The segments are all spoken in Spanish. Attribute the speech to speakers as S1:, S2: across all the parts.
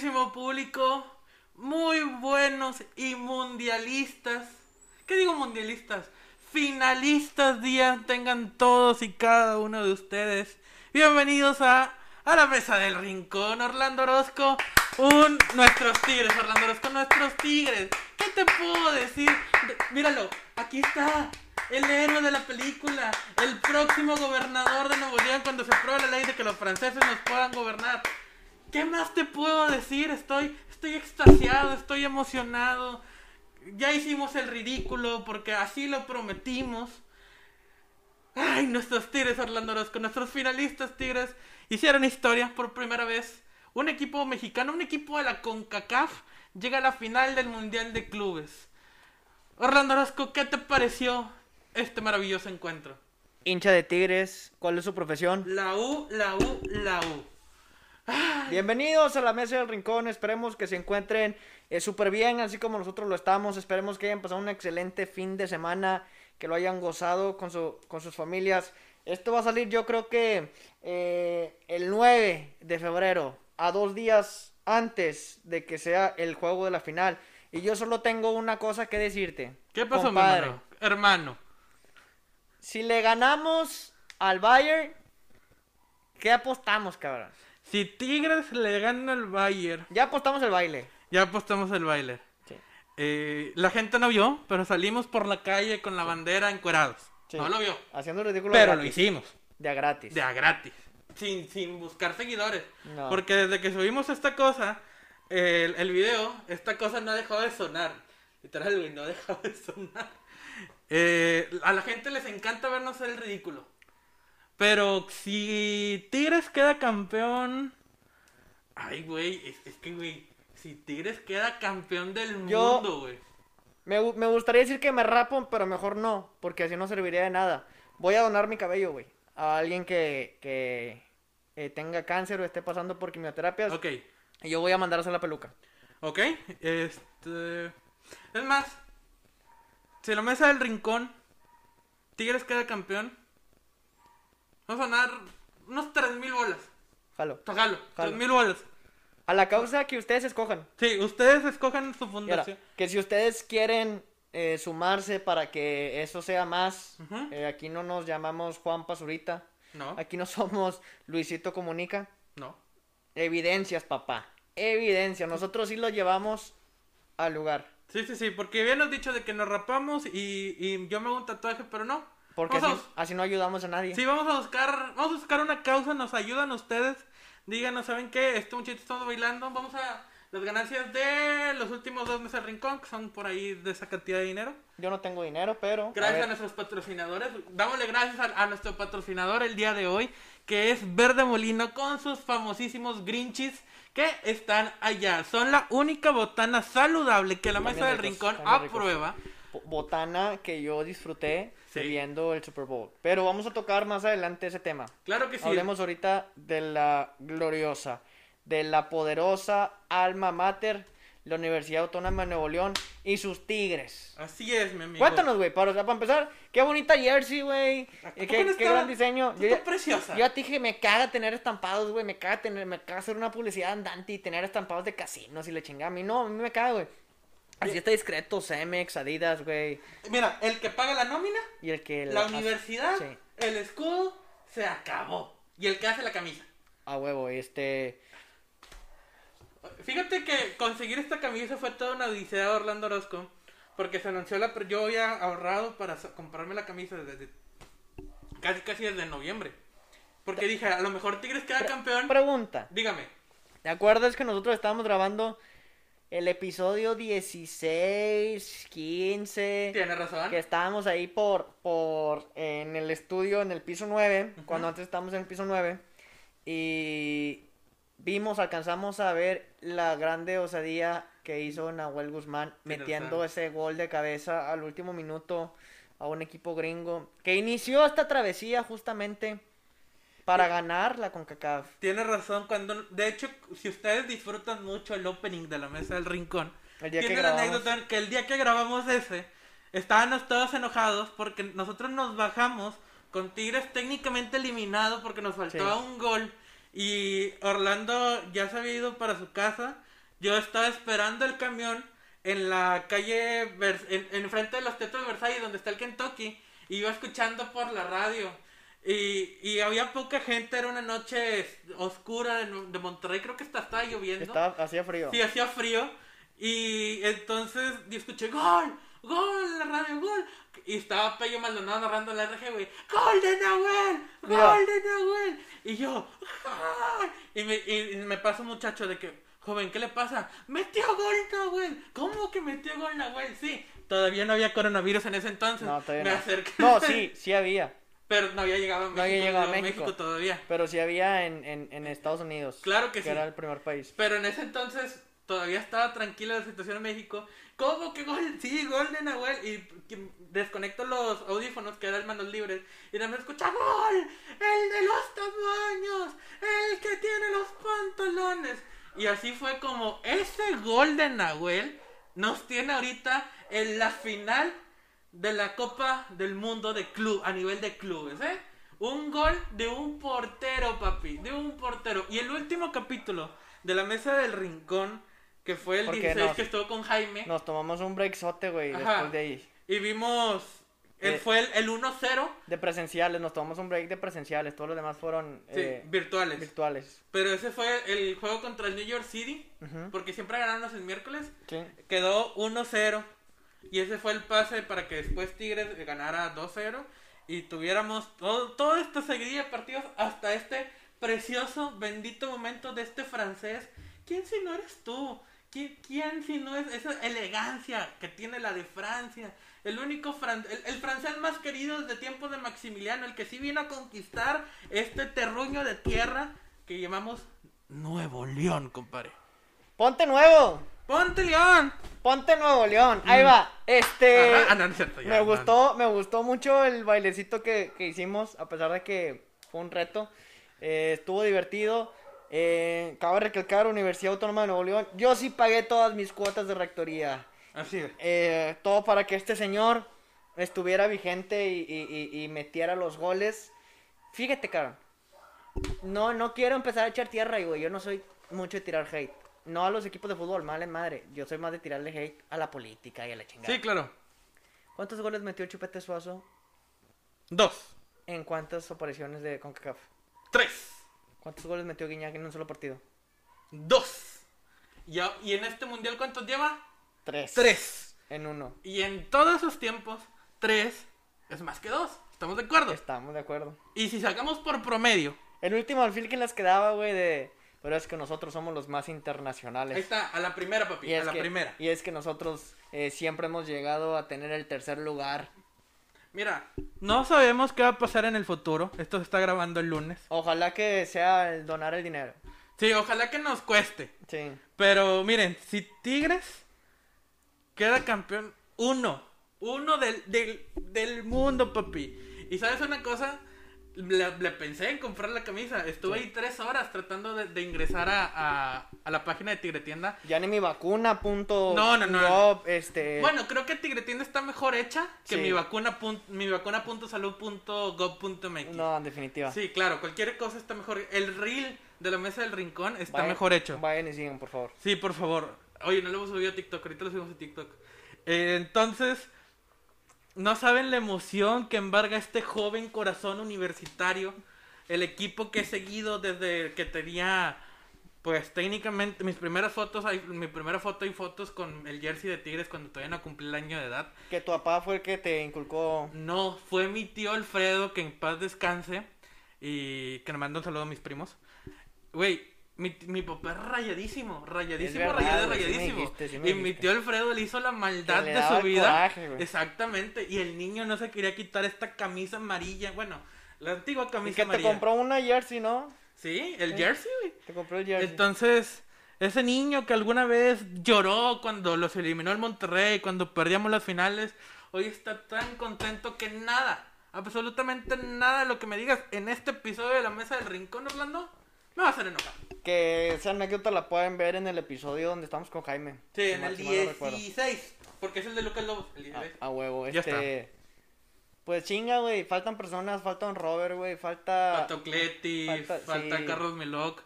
S1: queridísimo público, muy buenos y mundialistas. ¿Qué digo mundialistas? Finalistas días tengan todos y cada uno de ustedes. Bienvenidos a, a la mesa del rincón, Orlando Orozco. Un, nuestros tigres, Orlando Orozco, nuestros tigres. ¿Qué te puedo decir? De- míralo, aquí está. El héroe de la película, el próximo gobernador de Nuevo León cuando se apruebe la ley de que los franceses nos puedan gobernar. ¿Qué más te puedo decir? Estoy, estoy extasiado, estoy emocionado. Ya hicimos el ridículo porque así lo prometimos. Ay, nuestros Tigres Orlando Orozco, nuestros finalistas Tigres hicieron historia por primera vez. Un equipo mexicano, un equipo de la CONCACAF llega a la final del Mundial de Clubes. Orlando Orozco, ¿qué te pareció este maravilloso encuentro?
S2: Hincha de Tigres, ¿cuál es su profesión?
S1: La U, la U, la U.
S2: Bienvenidos a la Mesa del Rincón, esperemos que se encuentren eh, súper bien, así como nosotros lo estamos, esperemos que hayan pasado un excelente fin de semana, que lo hayan gozado con, su, con sus familias. Esto va a salir yo creo que eh, el 9 de febrero, a dos días antes de que sea el juego de la final. Y yo solo tengo una cosa que decirte.
S1: ¿Qué pasó, mi
S2: compadre.
S1: hermano? Hermano.
S2: Si le ganamos al Bayern, ¿qué apostamos, cabrón?
S1: Si Tigres le gana al Bayern,
S2: Ya apostamos el baile.
S1: ya apostamos el baile.
S2: Sí.
S1: Eh, la gente no vio, pero salimos por la calle con la bandera encuerados.
S2: Sí.
S1: No lo vio.
S2: Haciendo el ridículo
S1: Pero lo hicimos.
S2: De a gratis.
S1: De a gratis. Sin, sin buscar seguidores.
S2: No.
S1: Porque desde que subimos esta cosa, el, el video, esta cosa no ha dejado de sonar. Literal, no ha dejado de sonar. Eh, a la gente les encanta vernos el ridículo. Pero si Tigres queda campeón. Ay, güey, es, es que, güey, si Tigres queda campeón del
S2: Yo-
S1: mundo, güey.
S2: Me, me gustaría decir que me rapo, pero mejor no, porque así no serviría de nada. Voy a donar mi cabello, güey, a alguien que, que eh, tenga cáncer o esté pasando por quimioterapias.
S1: Ok,
S2: Y yo voy a mandarse la peluca.
S1: ok. Este. Es más, si la mesa del rincón, Tigres queda campeón. Vamos a ganar unos 3000 bolas.
S2: Jalo.
S1: Jalo,
S2: Jalo.
S1: 3000 bolas.
S2: A la causa que ustedes escojan.
S1: Sí, ustedes escojan su
S2: ahora,
S1: fundación.
S2: que si ustedes quieren eh, sumarse para que eso sea más, eh, aquí no nos llamamos Juan Pazurita,
S1: No,
S2: aquí no somos Luisito Comunica.
S1: no.
S2: Evidencias, papá. Evidencias. Nosotros sí lo llevamos al lugar.
S1: Sí, sí, sí, porque habíamos dicho de que nos rapamos y, y yo me hago un tatuaje, pero no.
S2: Porque así,
S1: Vamos a-
S2: así no ayudamos a nadie.
S1: Sí, vamos a buscar, vamos a buscar una causa, nos ayudan ustedes. Díganos, ¿saben qué? Este muchachito estamos bailando. Vamos a las ganancias de los últimos dos meses del rincón, que son por ahí de esa cantidad de dinero.
S2: Yo no tengo dinero, pero.
S1: Gracias a, nuestros patrocinadores. Dámosle gracias a, a nuestro patrocinador el día de hoy, que es Verde Molino, con sus famosísimos Grinchies que están allá. Son la única botana saludable que la mesa del rincón
S2: ricos. Botana que yo disfruté
S1: Sí.
S2: viendo el Super Bowl. Pero vamos a tocar más adelante ese tema.
S1: Claro que sí.
S2: Hablemos ahorita de la gloriosa, de la poderosa alma mater, la Universidad Autónoma de Nuevo León y sus tigres.
S1: Así es, mi amigo.
S2: Cuéntanos, güey, para, o sea, para empezar, qué bonita jersey, güey.
S1: ¿A
S2: y
S1: poco
S2: Qué, qué gran diseño. Yo ya,
S1: preciosa.
S2: yo ya te dije, me caga tener estampados, güey. Me caga tener, me caga hacer una publicidad andante y tener estampados de casinos y le chingada. A mí no, a mí me caga, güey. Así está discreto, Cemex, Adidas, güey.
S1: Mira, el que paga la nómina,
S2: Y el que...
S1: la
S2: hace-
S1: universidad,
S2: Sí,
S1: el escudo, se acabó. Y el que hace la camisa.
S2: a huevo, este...
S1: Fíjate que conseguir esta camisa fue toda una odisea de Orlando Orozco. Porque se anunció la. Yo había ahorrado para comprarme la camisa desde. Casi, casi desde noviembre. Porque dije, a lo mejor Tigres queda campeón.
S2: Pregunta.
S1: Dígame.
S2: ¿Te acuerdas que nosotros estábamos grabando el episodio 16, 15?
S1: Tiene razón.
S2: Que estábamos ahí por, por, en el estudio, en el piso 9,
S1: Ujú.
S2: cuando antes estábamos en el piso 9, y vimos, alcanzamos a ver la grande osadía que hizo Nahuel Guzmán,
S1: Tienes
S2: metiendo ese gol de cabeza al último minuto a un equipo gringo, que inició esta travesía justamente para ganar la CONCACAF.
S1: Tiene razón. cuando De hecho, si ustedes disfrutan mucho el opening de la mesa del rincón,
S2: El día que
S1: tiene la
S2: grabamos.
S1: anécdota que el día que grabamos ese, estábamos todos enojados porque nosotros nos bajamos con Tigres técnicamente eliminado porque nos faltaba
S2: Sí.
S1: un gol Y Orlando ya se había ido para su casa. Yo estaba esperando el camión en la calle, en, en frente de los teatros de Versalles, donde está el Kentucky. Y iba escuchando por la radio. Y, y había poca gente, era una noche oscura de, Monterrey, creo que hasta estaba lloviendo.
S2: Estaba, hacía frío.
S1: Sí, hacía frío. Y entonces yo escuché gol, gol en la radio, gol. Y estaba Pello Maldonado narrando la RG, güey. ¡Gol de Nahuel! ¡Gol de Nahuel! Y yo. Y me, y, y me pasa un muchacho de que, joven, ¿qué le pasa? ¡Metió gol Nahuel! ¿Cómo que metió gol Nahuel? Sí, todavía no había coronavirus en ese entonces.
S2: No, todavía
S1: me
S2: no.
S1: acerqué.
S2: No, sí, sí había.
S1: Pero no había llegado a México.
S2: No había llegado a México.
S1: todavía.
S2: Pero sí había en, en, en Estados Unidos.
S1: Claro que sí.
S2: era el primer país.
S1: Pero en ese entonces todavía estaba tranquila la situación en México. ¿Cómo que gol? Sí, gol de Nahuel. Y que desconecto los audífonos que eran manos libres. Y nada más escucha ¡Gol! ¡El de los tamaños! ¡El que tiene los pantalones! Y así fue como ese gol de Nahuel nos tiene ahorita en la final de la Copa del Mundo de club, a nivel de clubes, ¿eh? Un gol de un portero, papi, de un portero. Y el último capítulo de la mesa del rincón, que fue el
S2: Porque
S1: 16
S2: nos-
S1: que estuvo con Jaime,
S2: Nos tomamos un breakzote, güey, después de ahí.
S1: y vimos, eh,
S2: Eh,
S1: fue el, el 1-0,
S2: De presenciales, nos tomamos un break de presenciales. Todos los demás fueron
S1: sí,
S2: eh,
S1: virtuales.
S2: virtuales.
S1: Pero ese fue el juego contra el New York City, porque siempre ganamos el miércoles.
S2: Sí.
S1: Quedó 1-0. Y ese fue el pase para que después Tigres ganara 2-0. Y tuviéramos todo, todo esto de partidos hasta este precioso, bendito momento de este francés. ¿Quién si no eres tú? ¿Quién, quién si no es esa elegancia que tiene la de Francia? El único fran- el, el francés más querido desde tiempos de Maximiliano, el que sí vino a conquistar este terruño de tierra que llamamos Nuevo León, compadre.
S2: ¡Ponte nuevo!
S1: ¡Ponte León!
S2: ¡Ponte Nuevo León! Ahí va. Este.
S1: Ajá, ah, no, no es cierto, ya,
S2: me gustó, me gustó mucho el bailecito que, que hicimos, a pesar de que fue un reto. Eh, estuvo divertido. Eh, cabe recalcar, Universidad Autónoma de Nuevo León. Yo sí pagué todas mis cuotas de rectoría.
S1: Así.
S2: Eh, todo para que este señor estuviera vigente y, y- y- y metiera los goles. Fíjate, cabrón. No, no quiero empezar a echar tierra, güey. Yo no soy mucho de tirar hate. No a los equipos de fútbol, mal en madre. Yo soy más de tirarle hate a la política y a la chingada.
S1: Sí, claro.
S2: ¿Cuántos goles metió Chupete Suazo
S1: Dos.
S2: en cuántas apariciones de CONCACAF?
S1: Tres.
S2: ¿Cuántos goles metió Guiñac en un solo partido?
S1: Dos. Y, a- y en este mundial, ¿cuántos lleva?
S2: Tres.
S1: Tres.
S2: En uno.
S1: Y en todos esos tiempos, tres es más que dos. ¿Estamos de acuerdo?
S2: Estamos de acuerdo.
S1: Y si sacamos por promedio,
S2: El último alfil que les quedaba, güey, de... Pero es que nosotros somos los más internacionales.
S1: ahí está, a la primera, papi,
S2: Y
S1: a
S2: es,
S1: la
S2: que,
S1: primera.
S2: y es que nosotros eh, siempre hemos llegado a tener el tercer lugar.
S1: Mira, no sabemos qué va a pasar en el futuro. Esto se está grabando el lunes.
S2: Ojalá que sea el donar el dinero.
S1: Sí, ojalá que nos cueste.
S2: Sí.
S1: Pero miren, si Tigres queda campeón, uno, uno del, del, del mundo, papi. Y sabes una cosa, le, le pensé en comprar la camisa. Estuve
S2: Sí.
S1: ahí tres horas tratando de, de ingresar a, a, a la página de Tigre Tienda.
S2: Ya ni mi vacuna punto
S1: No, no, no.
S2: este...
S1: Bueno, creo que Tigre Tienda está mejor hecha que
S2: Sí.
S1: mi vacuna pun- mi vacuna punto salud punto gov punto MX.
S2: No, en definitiva.
S1: Sí, claro, cualquier cosa está mejor. El reel de la mesa del rincón está
S2: Vayan-
S1: mejor hecho.
S2: Vayan y sigan, por favor.
S1: Sí, por favor. Oye, no lo hemos subido a TikTok, ahorita lo subimos a TikTok. Eh, entonces, no saben la emoción que embarga este joven corazón universitario. El equipo que he seguido desde que tenía, pues técnicamente, mis primeras fotos, hay, mi primera foto y fotos con el jersey de Tigres cuando todavía no cumplí el año de edad.
S2: Que tu papá fue el que te inculcó...
S1: No, fue mi tío Alfredo, que en paz descanse, y que me mandó un saludo a mis primos. Güey, mi, mi papá es rayadísimo, rayadísimo,
S2: verdad,
S1: rayado,
S2: güey, sí me
S1: rayadísimo.
S2: dijiste, sí me
S1: y mi
S2: dijiste.
S1: tío Alfredo le hizo la maldad de su vida.
S2: coraje.
S1: Exactamente, y el niño no se quería quitar esta camisa amarilla, bueno, la antigua
S2: Y
S1: camisa
S2: que te compró una jersey, ¿no?
S1: Sí, el
S2: Sí.
S1: jersey, güey.
S2: Te compró el jersey.
S1: Entonces, ese niño que alguna vez lloró cuando los eliminó el Monterrey, cuando perdíamos las finales, hoy está tan contento que nada, absolutamente nada de lo que me digas en este episodio de la Mesa del Rincón, Orlando, me va a hacer enojar.
S2: Que esa anécdota la pueden ver en el episodio donde estamos con Jaime.
S1: Sí,
S2: Si
S1: en
S2: mal-
S1: el
S2: si mal no recuerdo.
S1: 16, porque es el de Lucas Lobos, el 16.
S2: A, a huevo,
S1: Ya
S2: este. Pues chinga, güey. Faltan personas, falta un Robert, güey. Falta.
S1: Falta Cleti, falta,
S2: falta- sí.
S1: Carlos Meloc.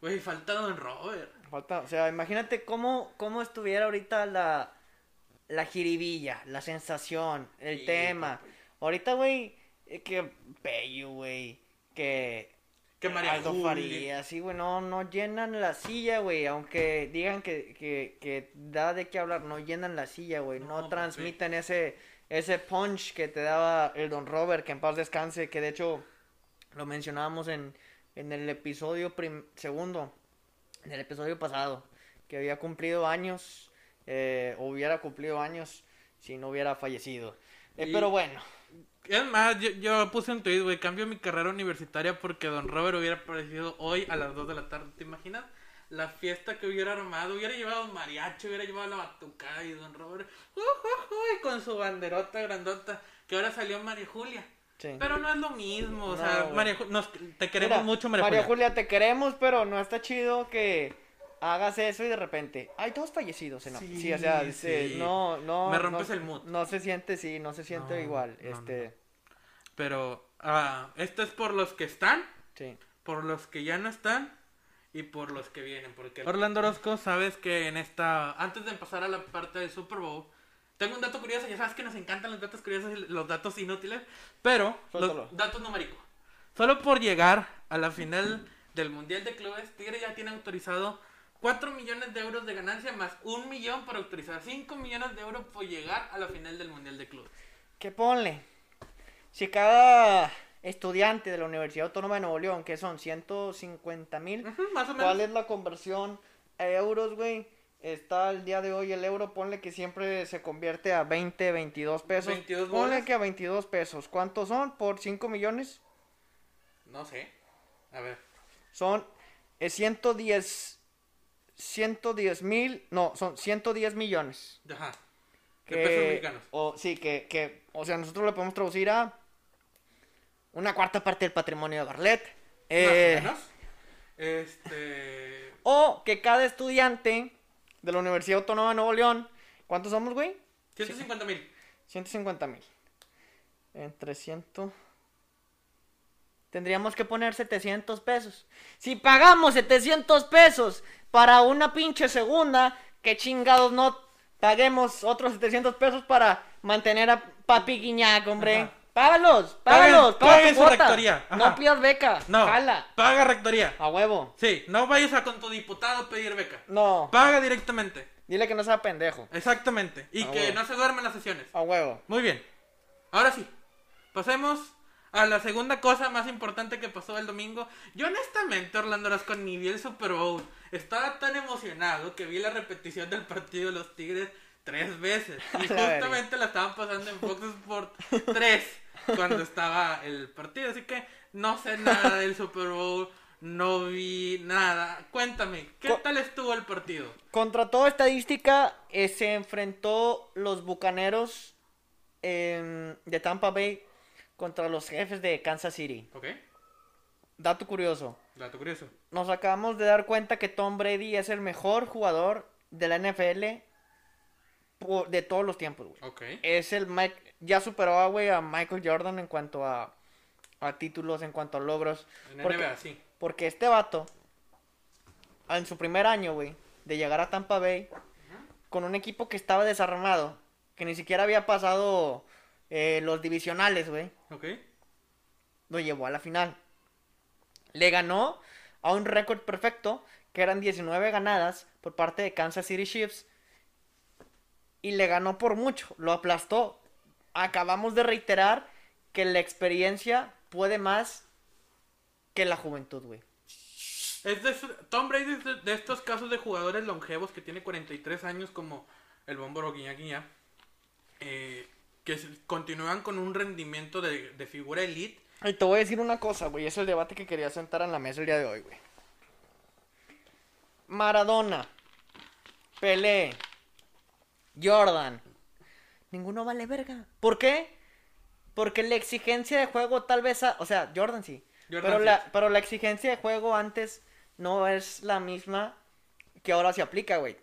S1: Güey, falta Don Robert.
S2: Falta, o sea, imagínate cómo, cómo estuviera ahorita la, la jiribilla, la sensación, el
S1: Sí,
S2: tema.
S1: papi.
S2: Ahorita, güey, eh, que Peyu, güey, que
S1: Que María
S2: Aldo sí, güey, no, no llenan la silla, güey, aunque digan que, que, que da de qué hablar, no llenan la silla, güey, no,
S1: No, papi.
S2: transmiten ese, ese punch que te daba el Don Robert, que en paz descanse, que de hecho lo mencionábamos en, en el episodio prim- segundo, en el episodio pasado, que había cumplido años, eh, hubiera cumplido años si no hubiera fallecido. Eh,
S1: Y-
S2: Pero bueno,
S1: Es más, yo, yo puse un tweet, güey, cambio mi carrera universitaria porque Don Robert hubiera aparecido hoy a las 2 de la tarde. ¿Te imaginas? La fiesta que hubiera armado, hubiera llevado mariachi, hubiera llevado la batucada y Don Robert, uh, uh, uh, y con su banderota grandota, que ahora salió María Julia.
S2: sí.
S1: Pero no es lo mismo, o sea. María nos, te queremos
S2: Mira,
S1: mucho, María, Julia.
S2: Julia, te queremos, pero no está chido que hagas eso y de repente hay dos fallecidos en la-
S1: Sí,
S2: sí, o sea,
S1: sí.
S2: no, no,
S1: Me rompes
S2: no-
S1: el mood.
S2: No se siente, sí, no se siente
S1: No,
S2: igual,
S1: no, no,
S2: este,
S1: Pero ah, esto es por los que están,
S2: sí.
S1: por los que ya no están y por los que vienen. Porque Orlando Orozco, sabes que en esta. Antes de empezar a la parte del Super Bowl, tengo un dato curioso. Ya sabes que nos encantan los datos curiosos y los datos inútiles, pero
S2: Suéltalo.
S1: los datos numéricos. Solo por llegar a la final del Mundial de Clubes, Tigre ya tiene autorizado 4 millones de euros de ganancia más 1 millón por autorizar 5 millones de euros por llegar a la final del Mundial de Clubes.
S2: ¿Qué ponle? Si cada estudiante de la Universidad Autónoma de Nuevo León, que son 150 mil. ¿cuál es la conversión a euros, güey? Está el día de hoy el euro, ponle que siempre se convierte a 20, 22 pesos.
S1: 22
S2: ponle
S1: bolas.
S2: que a 22 pesos. ¿Cuántos son por 5 millones?
S1: No sé. A ver.
S2: Son eh, 110, 110 mil, no, son 110 millones.
S1: Ajá.
S2: Que,
S1: De pesos mexicanos.
S2: O, sí, que, que, o sea, nosotros lo podemos traducir a una cuarta parte del patrimonio de Barlet. Eh,
S1: Más o menos. Este.
S2: o que cada estudiante de la Universidad Autónoma de Nuevo León, ¿cuántos somos, güey?
S1: 150 mil.
S2: 150 mil. Entre 100. Tendríamos que poner 700 pesos. Si pagamos 700 pesos para una pinche segunda, que chingados no paguemos otros 700 pesos para mantener a Papi Guiñac, hombre.
S1: Ajá.
S2: Págalos, págalos, paga
S1: paguen
S2: cuota.
S1: rectoría, ajá.
S2: No pidas beca.
S1: No.
S2: Jala.
S1: Paga rectoría.
S2: A huevo.
S1: Sí, no vayas a con tu diputado a pedir beca.
S2: No.
S1: Paga directamente.
S2: Dile que no sea pendejo.
S1: Exactamente. Y que no se duermen las sesiones.
S2: A huevo.
S1: Muy bien. Ahora sí. Pasemos a la segunda cosa más importante que pasó el domingo. Yo honestamente, Orlando Orozco, ni vi el Super Bowl. Estaba tan emocionado que vi la repetición del partido de los Tigres tres veces. Y justamente la estaban pasando en Fox Sport 3 cuando estaba el partido. Así que no sé nada del Super Bowl. No vi nada. Cuéntame, ¿qué
S2: Co-
S1: tal estuvo el partido?
S2: Contra toda estadística, eh, se enfrentó los bucaneros em, de Tampa Bay contra los jefes de Kansas City.
S1: ¿Ok?
S2: Dato curioso:
S1: Dato curioso.
S2: nos acabamos de dar cuenta que Tom Brady es el mejor jugador de la NFL po- de todos los tiempos, güey. Es el Mike, ya superó a, güey, a Michael Jordan en cuanto a, a títulos, en cuanto a logros.
S1: En
S2: Porque-
S1: NBA, sí.
S2: Porque este vato, en su primer año, güey, de llegar a Tampa Bay, con un equipo que estaba desarmado, que ni siquiera había pasado eh, los divisionales, güey,
S1: Ok.
S2: lo llevó a la final. Le ganó a un récord perfecto, que eran 19 ganadas por parte de Kansas City Chiefs, y le ganó por mucho, lo aplastó. Acabamos de reiterar que la experiencia puede más que la juventud, güey.
S1: Es de, Tom Brady es de, estos casos de jugadores longevos que tiene 43 años como el Bomboro Guiña Guiña, eh, que continúan con un rendimiento de, de figura elite.
S2: Y te voy a decir una cosa, güey. Es el debate que quería sentar en la mesa el día de hoy, güey. Maradona, Pelé, Jordan. Ninguno vale verga. ¿Por qué? Porque la exigencia de juego tal vez... a- O sea, Jordan sí.
S1: Jordan
S2: pero,
S1: sí.
S2: La, pero la exigencia de juego antes no es la misma que ahora se aplica, güey.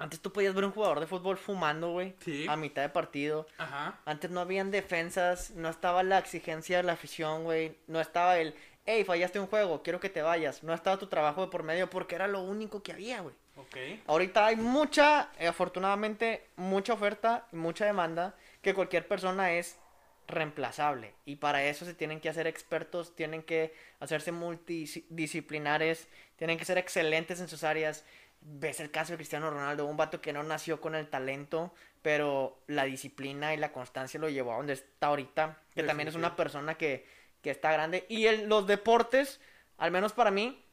S2: Antes tú podías ver un jugador de fútbol fumando, güey.
S1: Sí.
S2: A mitad de partido.
S1: Ajá.
S2: Antes no habían defensas, no estaba la exigencia de la afición, güey. No estaba el, hey, fallaste un juego, quiero que te vayas. No estaba tu trabajo de por medio porque era lo único que había, güey.
S1: Ok.
S2: Ahorita hay mucha, eh, afortunadamente, mucha oferta y mucha demanda que cualquier persona es reemplazable. Y para eso se tienen que hacer expertos, tienen que hacerse multidisciplinares, tienen que ser excelentes en sus áreas. Ves el caso de Cristiano Ronaldo, un vato que no nació con el talento, pero la disciplina y la constancia lo llevó a donde está ahorita. Que también es una persona que, que está grande. Y el- los deportes, al menos para mí,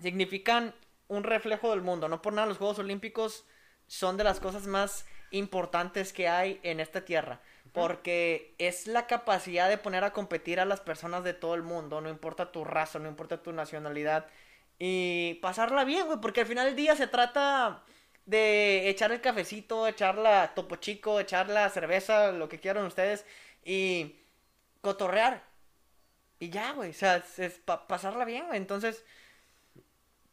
S2: significan un reflejo del mundo. No por nada los Juegos Olímpicos son de las cosas más importantes que hay en esta tierra. Porque es la capacidad de poner a competir a las personas de todo el mundo, no importa tu raza, no importa tu nacionalidad, y pasarla bien, güey, porque al final del día se trata de echar el cafecito, echar la topo chico, echar la cerveza, lo que quieran ustedes, y cotorrear. Y ya, güey, o sea, es, es pa- pasarla bien, güey. Entonces,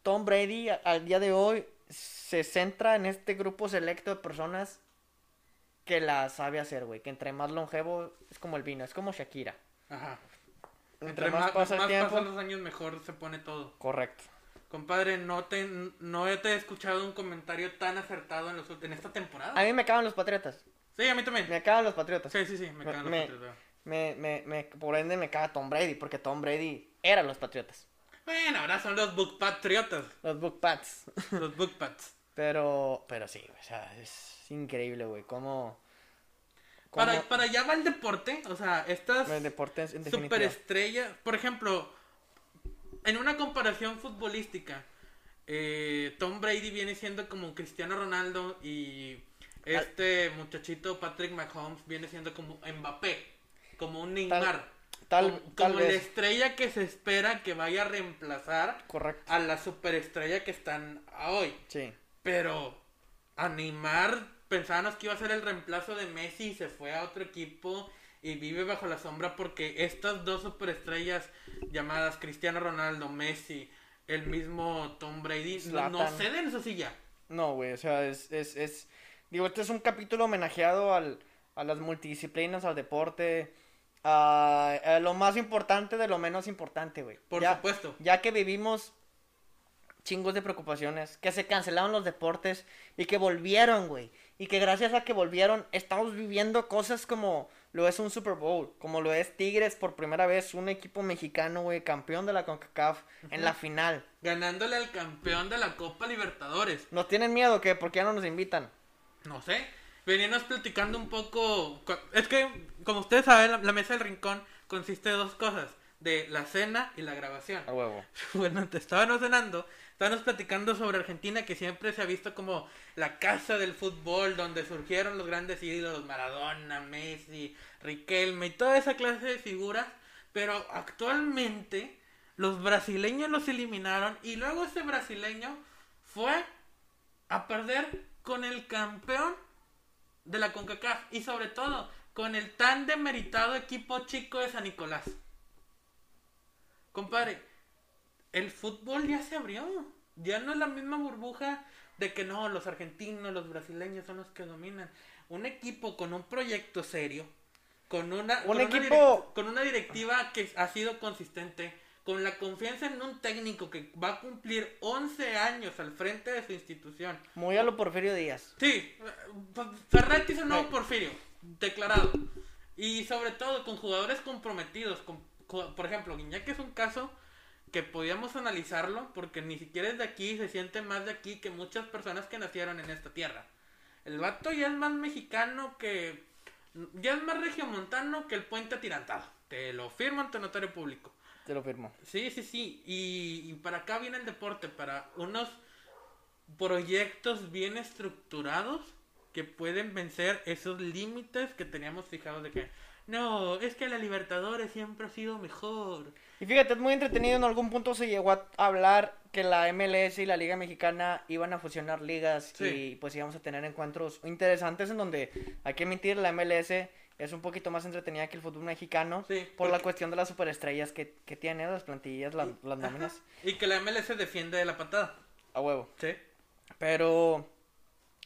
S2: Tom Brady al día de hoy se centra en este grupo selecto de personas que la sabe hacer, güey. Que entre más longevo es como el vino, es como Shakira.
S1: Ajá.
S2: Entre, más, pasa el tiempo.
S1: pasan los años, mejor se pone todo.
S2: Correcto.
S1: Compadre, no te, no te he escuchado un comentario tan acertado en, los, en esta temporada.
S2: A mí me cagan los patriotas.
S1: Sí, a mí también.
S2: Me cagan los patriotas.
S1: Sí, sí, sí, me cagan los
S2: Me-
S1: patriotas.
S2: Me, me, me, por ende me caga Tom Brady, porque Tom Brady era los patriotas.
S1: Bueno, ahora son los Book Patriotas.
S2: Los Book Pats.
S1: Los Book Pats.
S2: Pero, pero sí, o sea, es increíble, güey. Cómo. cómo
S1: Para, para allá va el deporte. O sea, estas
S2: el deporte en
S1: superestrellas. Por ejemplo, en una comparación futbolística, eh, Tom Brady viene siendo como Cristiano Ronaldo y este muchachito Patrick Mahomes viene siendo como Mbappé, como un Neymar.
S2: tal-
S1: como
S2: tal
S1: como la estrella que se espera que vaya a reemplazar
S2: Correcto.
S1: a la superestrella que están hoy.
S2: Sí.
S1: Pero a Neymar pensábamos que iba a ser el reemplazo de Messi y se fue a otro equipo y vive bajo la sombra porque estas dos superestrellas llamadas Cristiano Ronaldo, Messi, el mismo Tom Brady, no, ceden su silla.
S2: No, güey, o sea, es, es, es... Digo, este es un capítulo homenajeado al, a las multidisciplinas, al deporte, a, a lo más importante de lo menos importante, güey.
S1: Por
S2: Ya-
S1: supuesto.
S2: Ya que vivimos chingos de preocupaciones, que se cancelaron los deportes y que volvieron, güey. Y que gracias a que volvieron estamos viviendo cosas como lo es un Super Bowl, como lo es Tigres por primera vez, un equipo mexicano, güey, campeón de la CONCACAF en la final.
S1: Ganándole al campeón de la Copa Libertadores.
S2: ¿Nos tienen miedo que ¿Por qué no nos invitan?
S1: No sé. Veníamos platicando un poco. Es que, como ustedes saben, la, mesa del rincón consiste de dos cosas: de la cena y la grabación.
S2: A huevo.
S1: Bueno, te estábamos cenando, estábamos platicando sobre Argentina, que siempre se ha visto como la casa del fútbol, donde surgieron los grandes ídolos, Maradona, Messi, Riquelme y toda esa clase de figuras, pero actualmente los brasileños los eliminaron y luego ese brasileño fue a perder con el campeón de la CONCACAF y sobre todo con el tan demeritado equipo chico de San Nicolás. Compadre, el fútbol ya se abrió. Ya no es la misma burbuja de que no, los argentinos, los brasileños son los que dominan. Un equipo con un proyecto serio, con una,
S2: Un
S1: con
S2: equipo-
S1: con una directiva que ha sido consistente, con la confianza en un técnico que va a cumplir 11 años al frente de su institución.
S2: Muy a lo Porfirio Díaz.
S1: Sí, eh, Ferretti es el nuevo. Porfirio, declarado. Y sobre todo con jugadores comprometidos. Con, por ejemplo, Guiñac es un caso que podíamos analizarlo porque ni siquiera es de aquí, se siente más de aquí que muchas personas que nacieron en esta tierra. El vato ya es más mexicano que... Ya es más regiomontano que el puente atirantado. Te lo firmo ante notario público.
S2: Te lo firmo.
S1: Sí, sí, sí. Y, y para acá viene el deporte, para unos proyectos bien estructurados que pueden vencer esos límites que teníamos fijados de que no, es que la Libertadores siempre ha sido mejor.
S2: Y fíjate, es muy entretenido. En algún punto se llegó a hablar que la MLS y la Liga Mexicana iban a fusionar ligas
S1: Sí.
S2: y pues íbamos a tener encuentros interesantes en donde hay que admitir la MLS es un poquito más entretenida que el fútbol mexicano
S1: Sí,
S2: por la cuestión de las superestrellas que, que tiene, las plantillas, las, las nóminas.
S1: Y que la MLS defiende de la patada.
S2: A huevo.
S1: Sí.
S2: Pero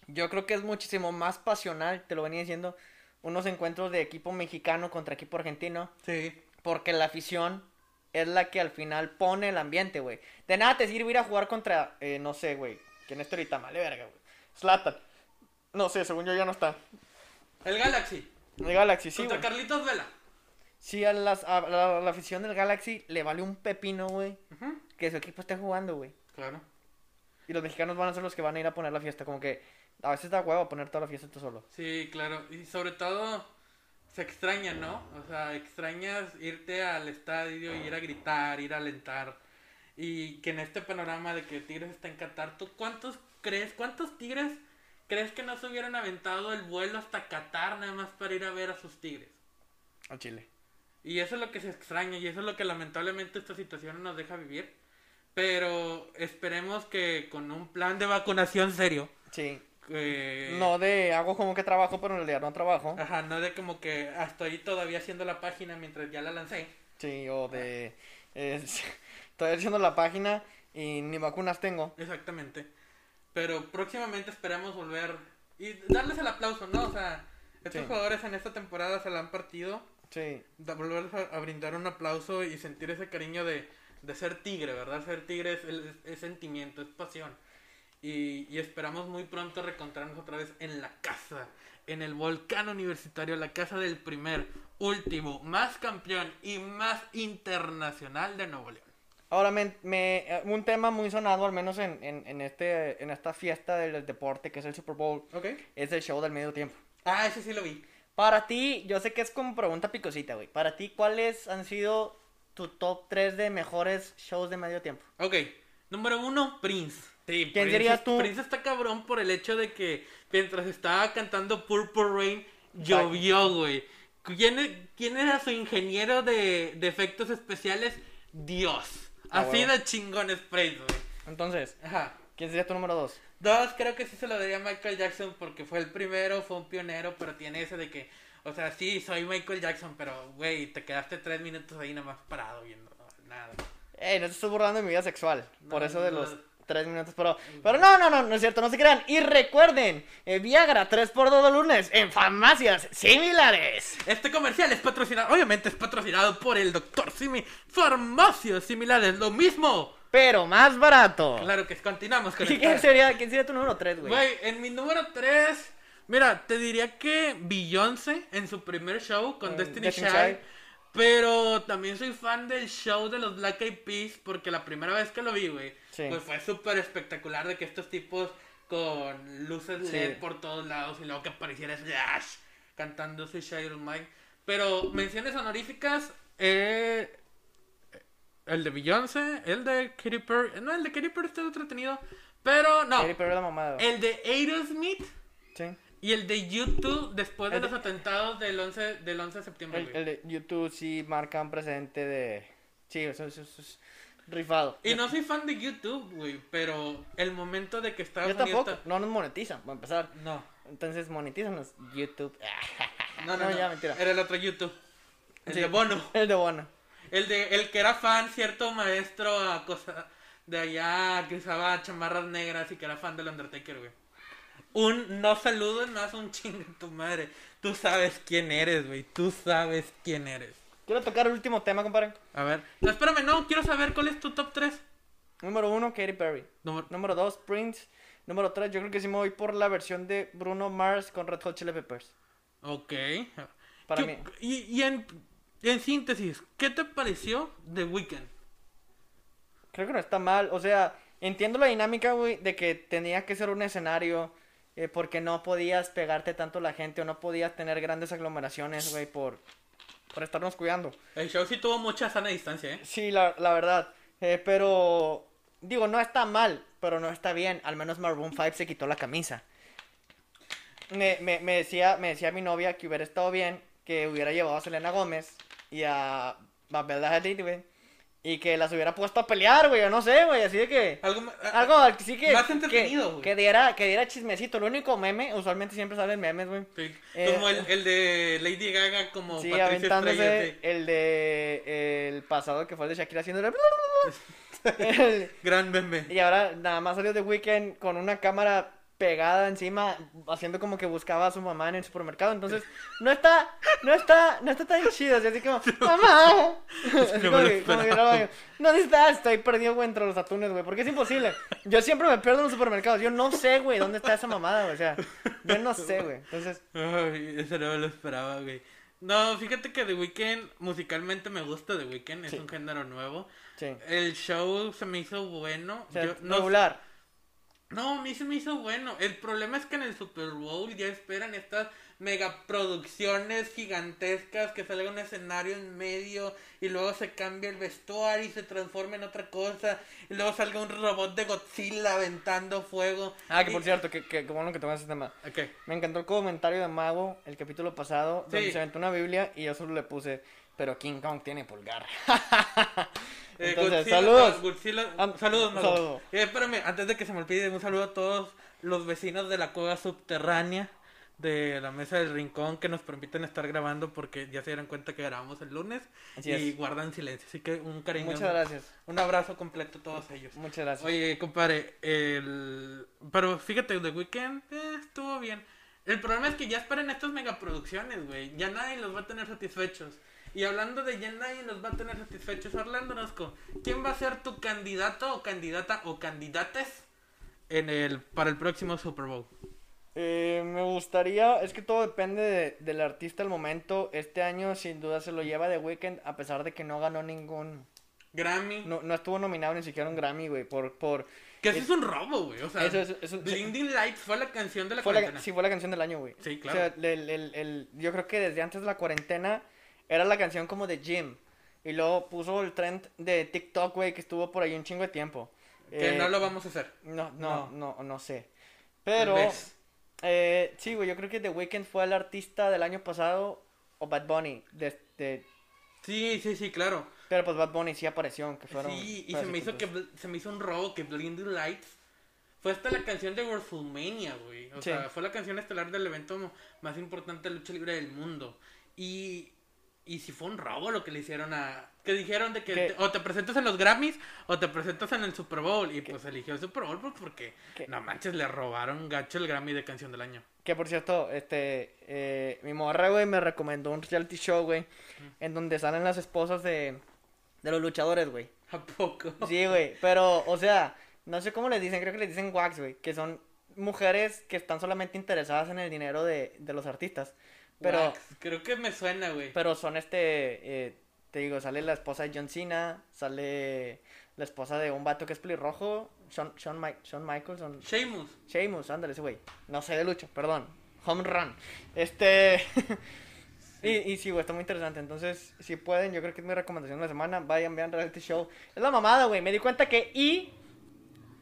S2: Yo creo que es muchísimo más pasional, te lo venía diciendo, unos encuentros de equipo mexicano contra equipo argentino.
S1: Sí.
S2: Porque la afición es la que al final pone el ambiente, güey. De nada te sirve ir a jugar contra, eh, no sé, güey. ¿Quién está ahorita? Vale, verga, güey. Slatan. No sé, según yo ya no está.
S1: El Galaxy.
S2: El Galaxy, sí,
S1: contra. Carlitos Vela.
S2: Sí, a, las, a la, a la afición del Galaxy le vale un pepino, güey. Que su equipo esté jugando, güey.
S1: Claro.
S2: Y los mexicanos van a ser los que van a ir a poner la fiesta. Como que a veces da huevo poner toda la fiesta tú solo.
S1: Sí, claro. Y sobre todo se extraña, ¿no? O sea, extrañas irte al estadio, ir a gritar, ir a alentar. Y que en este panorama de que Tigres está en Qatar, ¿tú cuántos crees, cuántos Tigres crees que no se hubieran aventado el vuelo hasta Qatar nada más para ir a ver a sus Tigres?
S2: Al Chile.
S1: Y eso es lo que se extraña y eso es lo que lamentablemente esta situación nos deja vivir. Pero esperemos que con un plan de vacunación serio.
S2: Sí.
S1: Eh,
S2: No de hago como que trabajo, pero en realidad no trabajo.
S1: Ajá, no de como que estoy todavía haciendo la página mientras ya la lancé.
S2: Sí, o de... es- estoy haciendo la página y ni vacunas tengo.
S1: Exactamente. Pero próximamente esperamos volver y darles el aplauso, ¿no? O sea, estos
S2: Sí.
S1: jugadores en esta temporada se la han partido.
S2: Sí.
S1: Volverles a, a brindar un aplauso y sentir ese cariño de, de ser tigre, ¿verdad? Ser tigre es, es- es sentimiento, es pasión. Y, y esperamos muy pronto reencontrarnos otra vez en la casa, en el volcán universitario, la casa del primer, último, más campeón y más internacional de Nuevo León.
S2: Ahora, me, me- eh, un tema muy sonado, al menos en, en, en este, en esta fiesta del deporte que es el Super Bowl,
S1: ¿Ok?
S2: es el show del medio tiempo.
S1: Ah, ese sí lo vi.
S2: Para ti, yo sé que es como pregunta picosita, güey. Para ti, ¿cuáles han sido tu top 3 de mejores shows de medio tiempo?
S1: Ok, número uno, Prince. Sí,
S2: ¿Quién
S1: Prince
S2: dirías
S1: es-
S2: tú?
S1: Prince está cabrón por el hecho de que mientras estaba cantando Purple Rain, llovió, güey. ¿Quién, e- quién era su ingeniero de, de efectos especiales? Dios.
S2: Ah,
S1: Así de chingón es Prince, güey.
S2: Entonces,
S1: Ajá.
S2: ¿quién sería tu número 2?
S1: Dos, creo que sí se lo daría a Michael Jackson porque fue el primero, fue un pionero, pero tiene ese de que, o sea, sí, soy Michael Jackson, pero, güey, te quedaste tres minutos ahí nomás parado viendo nada.
S2: Ey, no te estoy burlando de mi vida sexual. por eso de
S1: no.
S2: los 3 minutos, pero... Pero no, no, no, no es cierto, no se crean. Y recuerden, eh, Viagra 3x2 lunes en farmacias similares.
S1: Este comercial es patrocinado, obviamente es patrocinado por el Dr. Simi. Farmacias similares, lo mismo.
S2: Pero más barato.
S1: Claro que continuamos con
S2: ¿Y
S1: esta-
S2: quién sería, quién sería tu número 3, güey?
S1: Güey, en mi número 3, mira, te diría que Beyoncé en su primer show con Destiny
S2: Destiny.
S1: Child. Pero también soy fan del show de los Black Eyed Peas porque la primera vez que lo vi, güey,
S2: Sí.
S1: pues fue súper espectacular de que estos tipos con luces
S2: Sí.
S1: LED por todos lados y luego que apareciera Slash cantando su Child of Mine. Pero menciones honoríficas, eh, el de Beyoncé, el de Katy Perry, no, el de Katy Perry está entretenido, pero no,
S2: Katy Perry la mamada.
S1: el de Aerosmith
S2: Sí.
S1: y el de YouTube después de
S2: El de-
S1: los atentados del 11, del 11 de septiembre,
S2: El, el de YouTube sí marca un presente de... Sí, eso, eso- eso es rifado.
S1: Y no soy fan de YouTube, güey, pero el momento de que Estados
S2: Yo tampoco,
S1: está-
S2: no nos monetizan, para empezar.
S1: No,
S2: Entonces monetízanos YouTube.
S1: no, no, no,
S2: ya, mentira.
S1: Era el otro YouTube. El
S2: Sí.
S1: de Bono.
S2: El de Bono.
S1: El de el que era fan, cierto maestro a cosa de allá que usaba chamarras negras y que era fan del Undertaker, güey. Un no saludo es más un chingo tu madre. Tú sabes quién eres, güey. Tú sabes quién eres.
S2: Quiero tocar el último tema, compadre.
S1: A ver. No, espérame, no, quiero saber cuál es tu top 3.
S2: Número uno, Katy Perry.
S1: Número-
S2: Número dos, Prince. Número tres, yo creo que sí me voy por la versión de Bruno Mars con Red Hot Chili Peppers.
S1: Ok.
S2: Para
S1: ¿Qué-
S2: mí.
S1: Y, y en, en síntesis, ¿qué te pareció The Weeknd?
S2: Creo que no está mal. O sea, entiendo la dinámica, güey, de que tenía que ser un escenario eh, porque no podías pegarte tanto a la gente o no podías tener grandes aglomeraciones, güey, por, por estarnos cuidando.
S1: El show sí tuvo mucha sana distancia, ¿eh?
S2: Sí, la, la verdad. Eh, pero, digo, no está mal, pero no está bien. Al menos Maroon 5 se quitó la camisa. Me, me, me decía, me decía mi novia que hubiera estado bien que hubiera llevado a Selena Gómez y a Babella Hadid, güey. Y que las hubiera puesto a pelear, güey, o no sé, güey, así de que...
S1: Algo,
S2: Algo sí que...
S1: Más entretenido, güey.
S2: Que, diera, que diera chismecito. Lo único meme, usualmente siempre salen memes, güey.
S1: Sí,
S2: Eh,
S1: como el, el de Lady Gaga como
S2: Sí,
S1: Patricia
S2: aventándose
S1: Estrella, sí.
S2: el de el pasado que fue el de Shakira haciendo el-
S1: Gran meme.
S2: y ahora nada más salió de Weekend con una cámara pegada encima, haciendo como que buscaba a su mamá en el supermercado. Entonces, no está, no está, no está tan chido. Así como, ¡Mamá! Así
S1: no
S2: como
S1: me lo
S2: que- como que
S1: esperaba.
S2: no, ¿Dónde estás? Estoy perdido, güey, entre los atunes, güey. Porque es imposible. Yo siempre me pierdo en los supermercados. Yo no sé, güey, dónde está esa mamada, güey. O sea, yo no sé, güey. Entonces,
S1: Ay, eso no me lo esperaba, güey. No, fíjate que The Weeknd, musicalmente me gusta The Weeknd, es un género nuevo.
S2: sí.
S1: El show se me hizo bueno.
S2: O sea,
S1: Yo no,
S2: regular.
S1: No, a mí se me hizo bueno. El problema es que en el Super Bowl ya esperan estas megaproducciones gigantescas que salga un escenario en medio y luego se cambia el vestuario y se transforma en otra cosa y luego salga un robot de Godzilla aventando fuego.
S2: Ah, que
S1: Y-
S2: por cierto, que, que, que bueno que tomas ese tema.
S1: Ok.
S2: Me encantó el comentario de Mago, el capítulo pasado, donde
S1: Sí.
S2: se aventó una Biblia y yo solo le puse, pero King Kong tiene pulgar.
S1: Eh,
S2: Entonces,
S1: Godzilla-
S2: saludos.
S1: Godzilla- saludos, Mago.
S2: saludo.
S1: Eh, espérame, antes de que se me olvide, un saludo a todos los vecinos de la cueva subterránea de la mesa del rincón que nos permiten estar grabando porque ya se dieron cuenta que grabamos el lunes
S2: Así
S1: y
S2: es.
S1: guardan silencio. Así que un cariño.
S2: Muchas gracias.
S1: Un abrazo completo a todos ellos.
S2: Muchas gracias.
S1: Oye, compadre, el... pero fíjate, The Weeknd eh, estuvo bien. El problema es que ya esperan estas megaproducciones, güey. Ya nadie los va a tener satisfechos. Y hablando de ya nadie los va a tener satisfechos, Orlando Orozco, ¿quién va a ser tu candidato o candidata o candidates en el para el próximo Super Bowl?
S2: Eh, me gustaría, es que todo depende de- del artista al momento. Este año sin duda se lo lleva The Weeknd, a pesar de que no ganó ningún...
S1: Grammy.
S2: No, no estuvo nominado ni siquiera un Grammy, güey, por... por
S1: Que eso es un robo, güey. O sea,
S2: Eso es- eso-
S1: Blinding Lights fue la canción de la
S2: fue la,
S1: cuarentena.
S2: sí, fue la canción del año, güey.
S1: Sí,
S2: O
S1: claro.
S2: sea, el- el- el- yo creo que desde antes de la cuarentena era la canción como de Jim. Y luego puso el trend de TikTok, güey, que estuvo por ahí un chingo de tiempo.
S1: Que
S2: Eh,
S1: no lo vamos a hacer.
S2: No,
S1: No.
S2: no, no, no, sé. Pero, eh, sí, güey, yo creo que The Weeknd fue el artista del año pasado o Bad Bunny. De, de-
S1: Sí, sí, sí, claro.
S2: pero pues Bad Bunny sí apareció, aunque fueron...
S1: Sí, y se me hizo que se me hizo un robo que Blinding Lights fue hasta la canción de WrestleMania, güey. O
S2: Sí.
S1: sea, fue la canción estelar del evento más importante de lucha libre del mundo. Y y si fue un robo lo que le hicieron a que dijeron de que o te presentas en los Grammys o te presentas en el Super Bowl y pues eligió el Super Bowl pues, porque no manches le robaron gacho el Grammy de canción del año.
S2: Que por cierto, este, eh, mi morra, güey, me recomendó un reality show, güey, en donde salen las esposas de, de los luchadores, güey.
S1: ¿A poco?
S2: Sí, güey, pero, o sea, no sé cómo les dicen, creo que les dicen wax, güey, que son mujeres que están solamente interesadas en el dinero de, de los artistas. Pero,
S1: Wax, creo que me suena, güey.
S2: pero son este, eh, te digo, sale la esposa de John Cena, sale la esposa de un vato que es pelirrojo, Shawn, Shawn, Mi- Shawn Michaels, son-
S1: Sheamus.
S2: Sheamus, ándale ese güey. No sé de lucha, perdón. Home run. Este. y, y sí, güey, está muy interesante. Entonces, si pueden, yo creo que es mi recomendación de la semana. Vayan, vean reality show. Es la mamada, güey. Me di cuenta que y.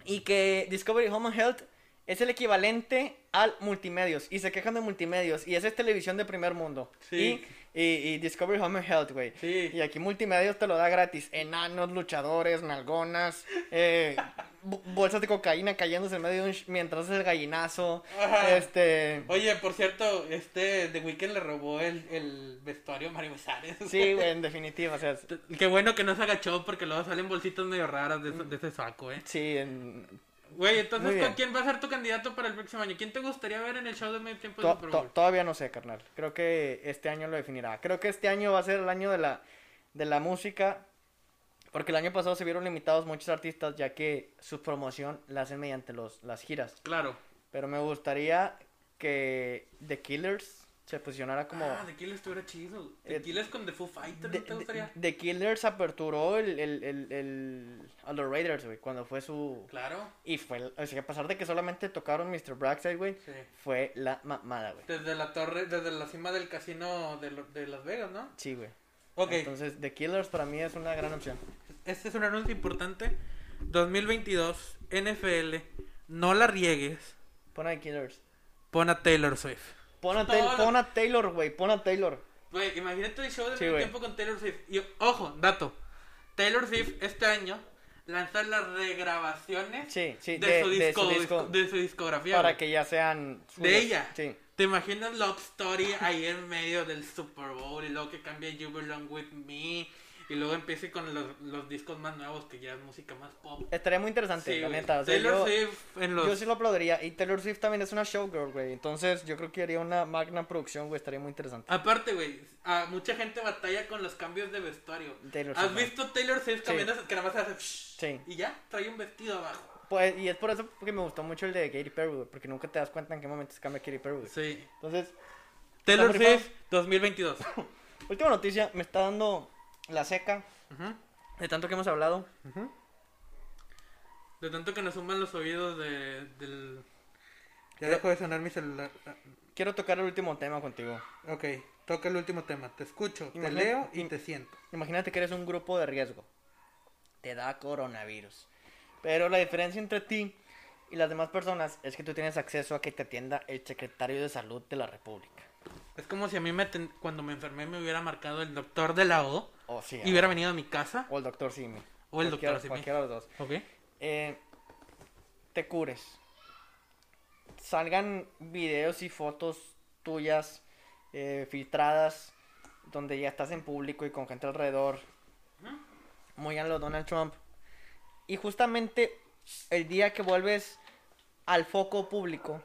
S2: Y que Discovery Home and Health es el equivalente al multimedios. Y se quejan de multimedios. Y esa es televisión de primer mundo.
S1: Sí.
S2: Y, y, y Discovery Home and Health, güey.
S1: Sí.
S2: Y aquí multimedios te lo da gratis. Enanos, luchadores, nalgonas, eh, bo- bolsas de cocaína cayéndose en medio de un mientras hace el gallinazo.
S1: Ajá.
S2: Este.
S1: Oye, por cierto, este The Weeknd le robó el, el vestuario a Mario Besares.
S2: Sí, güey, en definitiva. O sea, es-
S1: Qué bueno que no se agachó porque luego salen bolsitas medio raras de, de ese saco, eh.
S2: sí, en-
S1: Güey, entonces,
S2: Muy bien.
S1: ¿con quién va a ser tu candidato para el próximo año? ¿Quién te gustaría ver en el show de medio tiempo de Super
S2: to-
S1: Bowl?
S2: todavía no sé, carnal. Creo que este año lo definirá. Creo que este año va a ser el año de la, de la música. Porque el año pasado se vieron limitados muchos artistas, ya que su promoción la hacen mediante los, las giras.
S1: Claro.
S2: Pero me gustaría que The Killers se posicionara como...
S1: Ah, The Killers estuviera chido. The
S2: Eh,
S1: Killers con The Foo Fighters, ¿no te gustaría?
S2: The- The Killers aperturó el, el, el, el- a los Raiders, güey, cuando fue su...
S1: Claro.
S2: Y fue, o sea, a pesar de que solamente tocaron Mr. Brightside, güey,
S1: Sí.
S2: fue la mamada, güey.
S1: Desde la torre, desde la cima del casino de, lo- de Las Vegas, ¿no?
S2: Sí, güey.
S1: Ok,
S2: Entonces, The Killers para mí es una gran opción.
S1: este es un anuncio importante. 2022, NFL, no la riegues,
S2: Pon a The Killers.
S1: pon a Taylor Swift.
S2: Pon a, Taylor,
S1: lo-
S2: pon a Taylor, güey, pon a Taylor.
S1: Güey, imagínate el show de
S2: Sí,
S1: tiempo con Taylor Swift. Y ojo, dato. Taylor Swift este año lanza las regrabaciones
S2: Sí, sí,
S1: de,
S2: de-
S1: su
S2: de
S1: disco,
S2: su disco.
S1: de su discografía.
S2: Para
S1: güey.
S2: que ya sean...
S1: De ella.
S2: Sí.
S1: ¿Te imaginas Love Story ahí en medio del Super Bowl y luego que cambia You Belong With Me? Y luego empiece con los, los discos más nuevos que ya es música más pop.
S2: Estaría muy interesante,
S1: Sí,
S2: la
S1: güey.
S2: neta. o sea,
S1: Taylor
S2: yo,
S1: Swift en los...
S2: yo sí lo aplaudiría. Y Taylor Swift también es una showgirl, güey. Entonces yo creo que haría una magna producción, güey. Estaría muy interesante.
S1: Aparte, güey, a mucha gente batalla con los cambios de vestuario.
S2: Taylor
S1: ¿Has visto Taylor Swift cambiando que nada más hace...
S2: Sí.
S1: Y ya, trae un vestido abajo.
S2: Pues, y es por eso que me gustó mucho el de Katy Perry, güey. Porque nunca te das cuenta en qué momento se cambia Katy Perry, güey.
S1: Sí.
S2: Entonces,
S1: Taylor. Swift 2022.
S2: última noticia. Me está dando la seca.
S1: Ujú,
S2: De tanto que hemos hablado.
S1: De tanto que nos suman los oídos de, del... Ya dejó de sonar mi celular.
S2: Quiero tocar el último tema contigo.
S1: Ok, toca el último tema. Te escucho, te leo y te siento.
S2: Imagínate que eres un grupo de riesgo. Te da coronavirus. Pero la diferencia entre ti y las demás personas es que tú tienes acceso a que te atienda el secretario de salud de la República.
S1: Es como si a mí me ten- cuando me enfermé me hubiera marcado el doctor de la O
S2: Sí.
S1: y hubiera venido a mi casa.
S2: O el doctor Simi.
S1: O el doctor Simi.
S2: Cualquiera de los dos.
S1: Ok.
S2: Eh, te cures. Salgan videos y fotos tuyas eh, filtradas donde ya estás en público y con gente alrededor. Muy a lo Donald Trump. Y justamente el día que vuelves al foco público,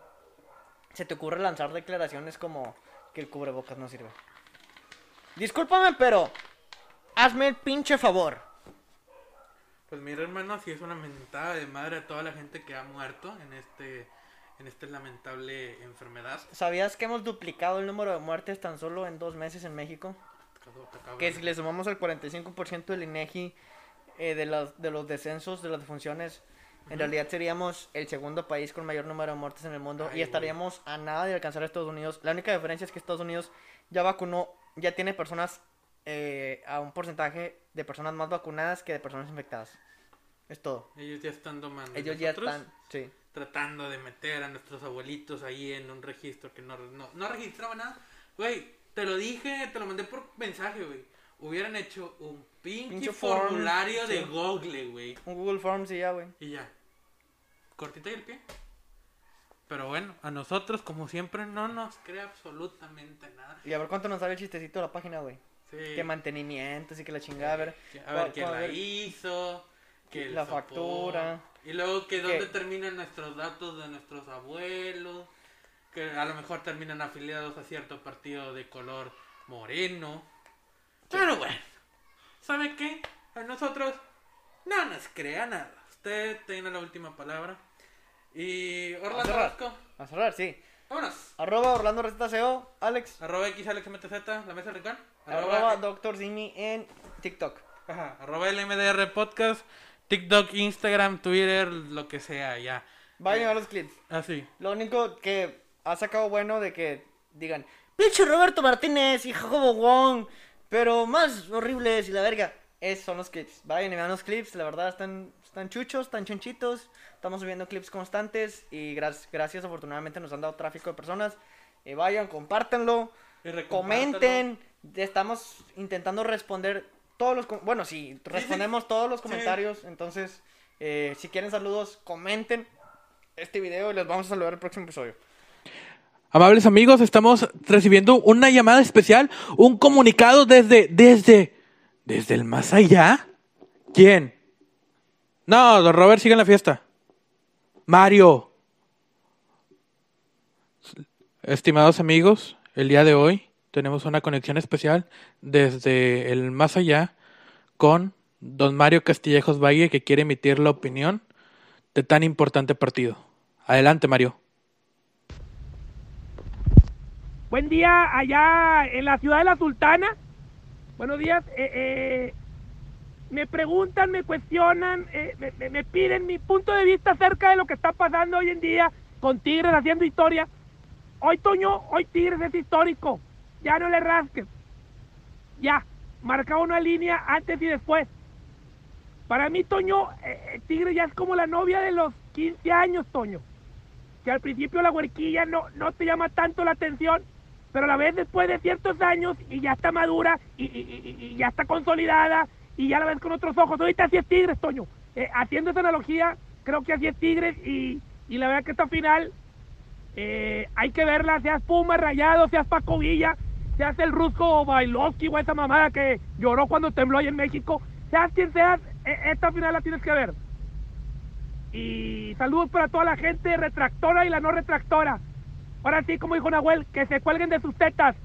S2: se te ocurre lanzar declaraciones como que el cubrebocas no sirve. Discúlpame, pero hazme el pinche favor.
S1: Pues mira, hermano, si es una mentada de madre a toda la gente que ha muerto en este en esta lamentable enfermedad.
S2: ¿Sabías que hemos duplicado el número de muertes tan solo en dos meses en México? Que si le sumamos el 45% del INEGI eh, de, los, de los descensos, de las defunciones, en realidad seríamos el segundo país con mayor número de muertes en el mundo
S1: Ay,
S2: y estaríamos a nada de alcanzar a Estados Unidos. La única diferencia es que Estados Unidos ya vacunó, ya tiene personas eh, a un porcentaje de personas más vacunadas que de personas infectadas. Es todo.
S1: Ellos ya están tomando.
S2: Ellos ya están, sí.
S1: tratando de meter a nuestros abuelitos ahí en un registro que no, no, no registraba nada. Güey, te lo dije, te lo mandé por mensaje, güey. Hubieran hecho un pinche,
S2: Pinche form,
S1: formulario de
S2: sí.
S1: Google, güey.
S2: Un Google Forms y ya, güey.
S1: Y ya. Cortita y el pie. Pero bueno, a nosotros, como siempre, no nos crea absolutamente nada.
S2: Y a ver cuánto nos sale el chistecito de la página, güey.
S1: Sí.
S2: Que mantenimientos y que la chingada, a ver.
S1: A ver quién la hizo. Que
S2: La
S1: sopor.
S2: factura.
S1: Y luego que
S2: Que-
S1: dónde terminan nuestros datos de nuestros abuelos. Que a lo mejor terminan afiliados a cierto partido de color moreno. Pero bueno, ¿sabe qué? A nosotros no nos crea nada. Usted tiene la última palabra. Y Orlando
S2: cerrar.
S1: Orozco,
S2: A cerrar, sí.
S1: vámonos.
S2: Arroba Orlando Receta CO, Alex.
S1: Arroba XAlexMTZ, la mesa del rincón.
S2: Arroba Doctor Simi en TikTok.
S1: Ajá, arroba LMDR Podcast, TikTok, Instagram, Twitter, lo que sea, ya.
S2: Vayan a ver los clips.
S1: Así.
S2: Lo único que ha sacado bueno de que digan, pinche Roberto Martínez y Jacobo Wong, pero más horribles y la verga. Esos son los clips. Vayan y vean los clips, la verdad están, están chuchos, están chonchitos. Estamos subiendo clips constantes y gra- gracias afortunadamente nos han dado tráfico de personas. Eh, vayan, compártanlo.
S1: Y
S2: comenten. Estamos intentando responder todos los... Bueno, sí, respondemos todos los comentarios. Entonces, eh, si quieren saludos, comenten este video y les vamos a saludar el próximo episodio.
S1: Amables amigos, estamos recibiendo una llamada especial, un comunicado desde, desde, desde el más allá. ¿Quién? No, don Robert sigue en la fiesta. Mario. Estimados amigos, el día de hoy tenemos una conexión especial desde el más allá con don Mario Castillejos Valle que quiere emitir la opinión de tan importante partido. Adelante, Mario.
S3: Buen día allá en la ciudad de la Sultana. Buenos días. eh, eh, me preguntan, me cuestionan, eh, me, me- me piden mi punto de vista acerca de lo que está pasando hoy en día con Tigres haciendo historia. Hoy, Toño, hoy Tigres es histórico. Ya no le rasques. Ya, marca una línea antes y después. Para mí, Toño, eh, eh, Tigres ya es como la novia de los 15 años, Toño que al principio la huerquilla no, no te llama tanto la atención, pero a la vez después de ciertos años y ya está madura y, y- y- ya está consolidada y ya la ves con otros ojos. Ahorita así es Tigres, Toño. Eh, haciendo esa analogía, creo que así es Tigres y, y la verdad que esta final eh, hay que verla, seas Puma, Rayado, seas Paco Villa, seas el Rusco Bailovsky o esa mamada que lloró cuando tembló ahí en México, seas quien seas, e- esta final la tienes que ver. Y saludos para toda la gente retractora y la no retractora. Ahora sí, como dijo Nahuel, que se cuelguen de sus tetas.